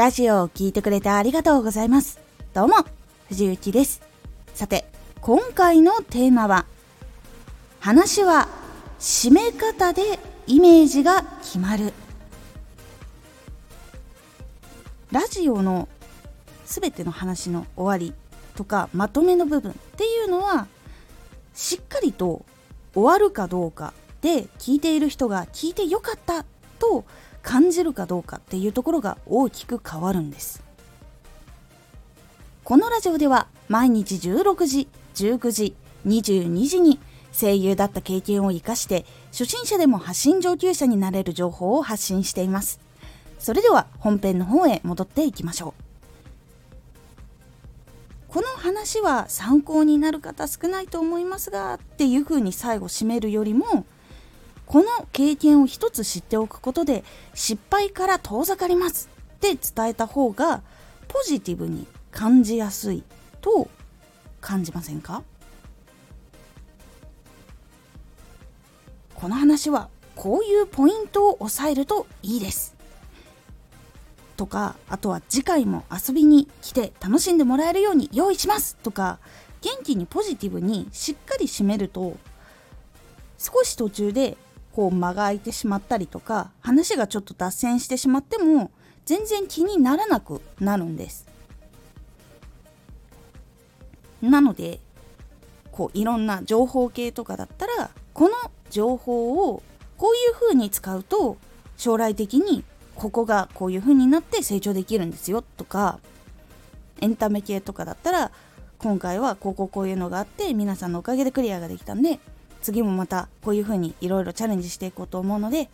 ラジオを聴いてくれてありがとうございます。どうも、藤幸です。さて、今回のテーマは、話は締め方でイメージが決まる。ラジオの全ての話の終わりとかまとめの部分っていうのはしっかりと終わるかどうかで聞いている人が聞いてよかったと感じるかどうかっていうところが大きく変わるんです。このラジオでは毎日16時19時22時に声優だった経験を生かして初心者でも発信上級者になれる情報を発信しています。それでは本編の方へ戻っていきましょう。この話は参考になる方少ないと思いますがっていうふうに最後締めるよりもこの経験を一つ知っておくことで失敗から遠ざかります。って伝えた方がポジティブに感じやすいと感じませんか？この話はこういうポイントを押さえるといいです。とかあとは次回も遊びに来て楽しんでもらえるように用意します。とか元気にポジティブにしっかり締めると少し途中でこう間が空いてしまったりとか話がちょっと脱線してしまっても全然気にならなくなるんです。なのでこういろんな情報系とかだったらこの情報をこういうふうに使うと将来的にここがこういう風になって成長できるんですよとかエンタメ系とかだったら今回はこここういうのがあって皆さんのおかげでクリアができたんで次もまたこういう風にいろいろチャレンジしていこうと思うので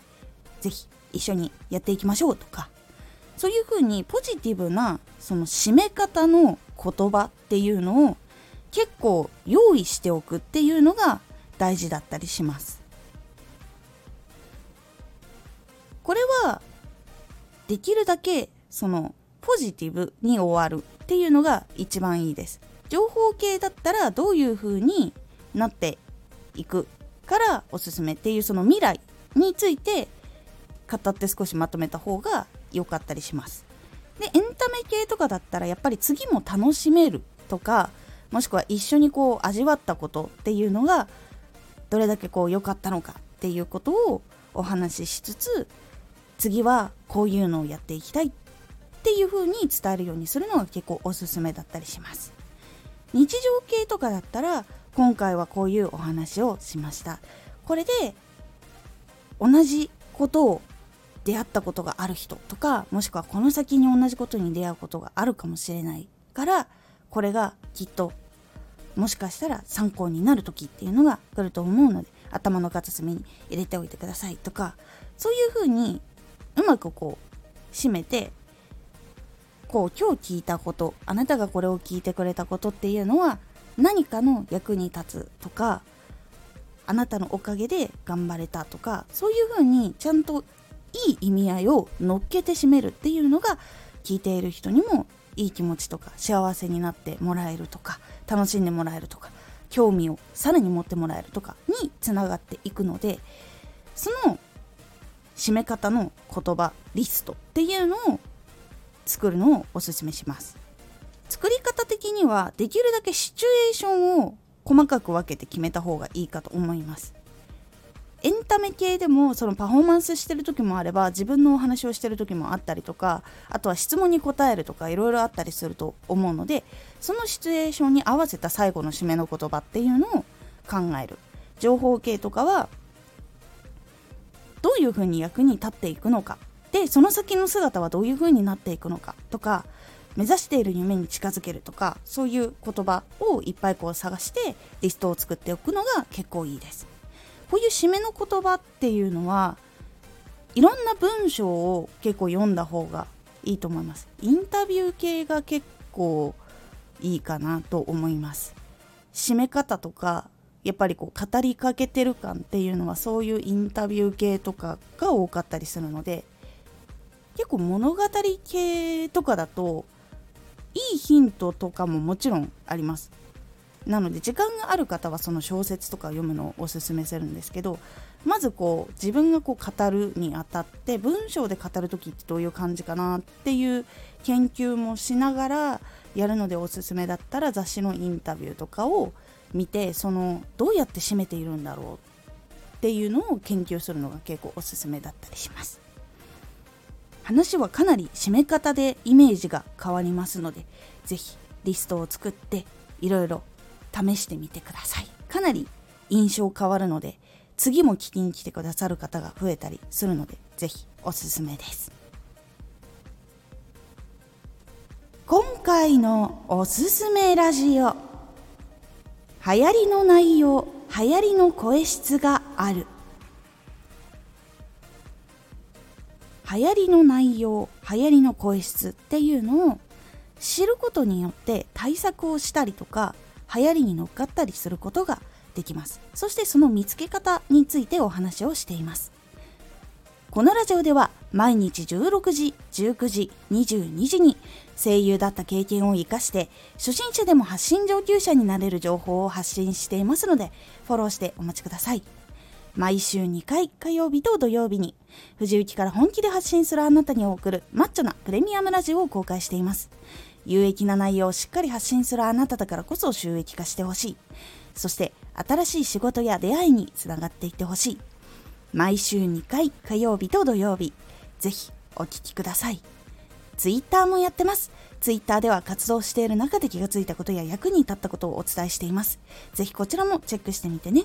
是非一緒にやっていきましょうとかそういう風にポジティブなその締め方の言葉っていうのを結構用意しておくっていうのが大事だったりします。これはできるだけそのポジティブに終わるっていうのが一番いいです情報系だったらどういう風になっていくからおすすめっていうその未来について語って少しまとめた方が良かったりします。でエンタメ系とかだったらやっぱり次も楽しめるとかもしくは一緒にこう味わったことっていうのがどれだけこう良かったのかっていうことをお話ししつつ次はこういうのをやっていきたいっていう風に伝えるようにするのが結構おすすめだったりします。日常系とかだったら今回はこういうお話をしました。これで同じことを出会ったことがある人とかもしくはこの先に同じことに出会うことがあるかもしれないからこれがきっともしかしたら参考になる時っていうのが来ると思うので頭の片隅に入れておいてくださいとかそういうふうにうまくこう締めてこう今日聞いたことあなたがこれを聞いてくれたことっていうのは何かの役に立つとかあなたのおかげで頑張れたとかそういうふうにちゃんといい意味合いを乗っけて締めるっていうのが聞いている人にもいい気持ちとか幸せになってもらえるとか楽しんでもらえるとか興味をさらに持ってもらえるとかにつながっていくのでその締め方の言葉リストっていうのを作るのをおすすめします。作り方的にはできるだけシチュエーションを細かく分けて決めた方がいいかと思います。エンタメ系でもそのパフォーマンスしてる時もあれば自分のお話をしてる時もあったりとかあとは質問に答えるとかいろいろあったりすると思うのでそのシチュエーションに合わせた最後の締めの言葉っていうのを考える。情報系とかはどういうふうに役に立っていくのか。でその先の姿はどういうふうになっていくのかとか目指している夢に近づけるとかそういう言葉をいっぱいこう探してリストを作っておくのが結構いいです。こういう締めの言葉っていうのはいろんな文章を結構読んだ方がいいと思います。インタビュー系が結構いいかなと思います。締め方とかやっぱりこう語りかけてる感っていうのはそういうインタビュー系とかが多かったりするので結構物語系とかだといいヒントとかももちろんあります。なので時間がある方はその小説とか読むのをおすすめするんですけどまずこう自分がこう語るにあたって文章で語る時ってどういう感じかなっていう研究もしながらやるのでおすすめだったら雑誌のインタビューとかを見てそのどうやって締めているんだろうっていうのを研究するのが結構おすすめだったりします。話はかなり締め方でイメージが変わりますので是非リストを作っていろいろ試してみてください。かなり印象変わるので次も聞きに来てくださる方が増えたりするので是非おすすめです。今回のおすすめラジオ流行りの内容流行りの声質がある。流行りの内容流行りの声質っていうのを知ることによって対策をしたりとか流行りに乗っかったりすることができます。そしてその見つけ方についてお話をしています。このラジオでは毎日16時19時22時に声優だった経験を生かして初心者でも発信上級者になれる情報を発信していますのでフォローしてお待ちください。毎週2回火曜日と土曜日に藤雪から本気で発信するあなたに送るマッチョなプレミアムラジオを公開しています。有益な内容をしっかり発信するあなただからこそ収益化してほしい。そして新しい仕事や出会いにつながっていってほしい。毎週2回火曜日と土曜日ぜひお聴きください。ツイッターもやってます。ツイッターでは活動している中で気がついたことや役に立ったことをお伝えしています。ぜひこちらもチェックしてみてね。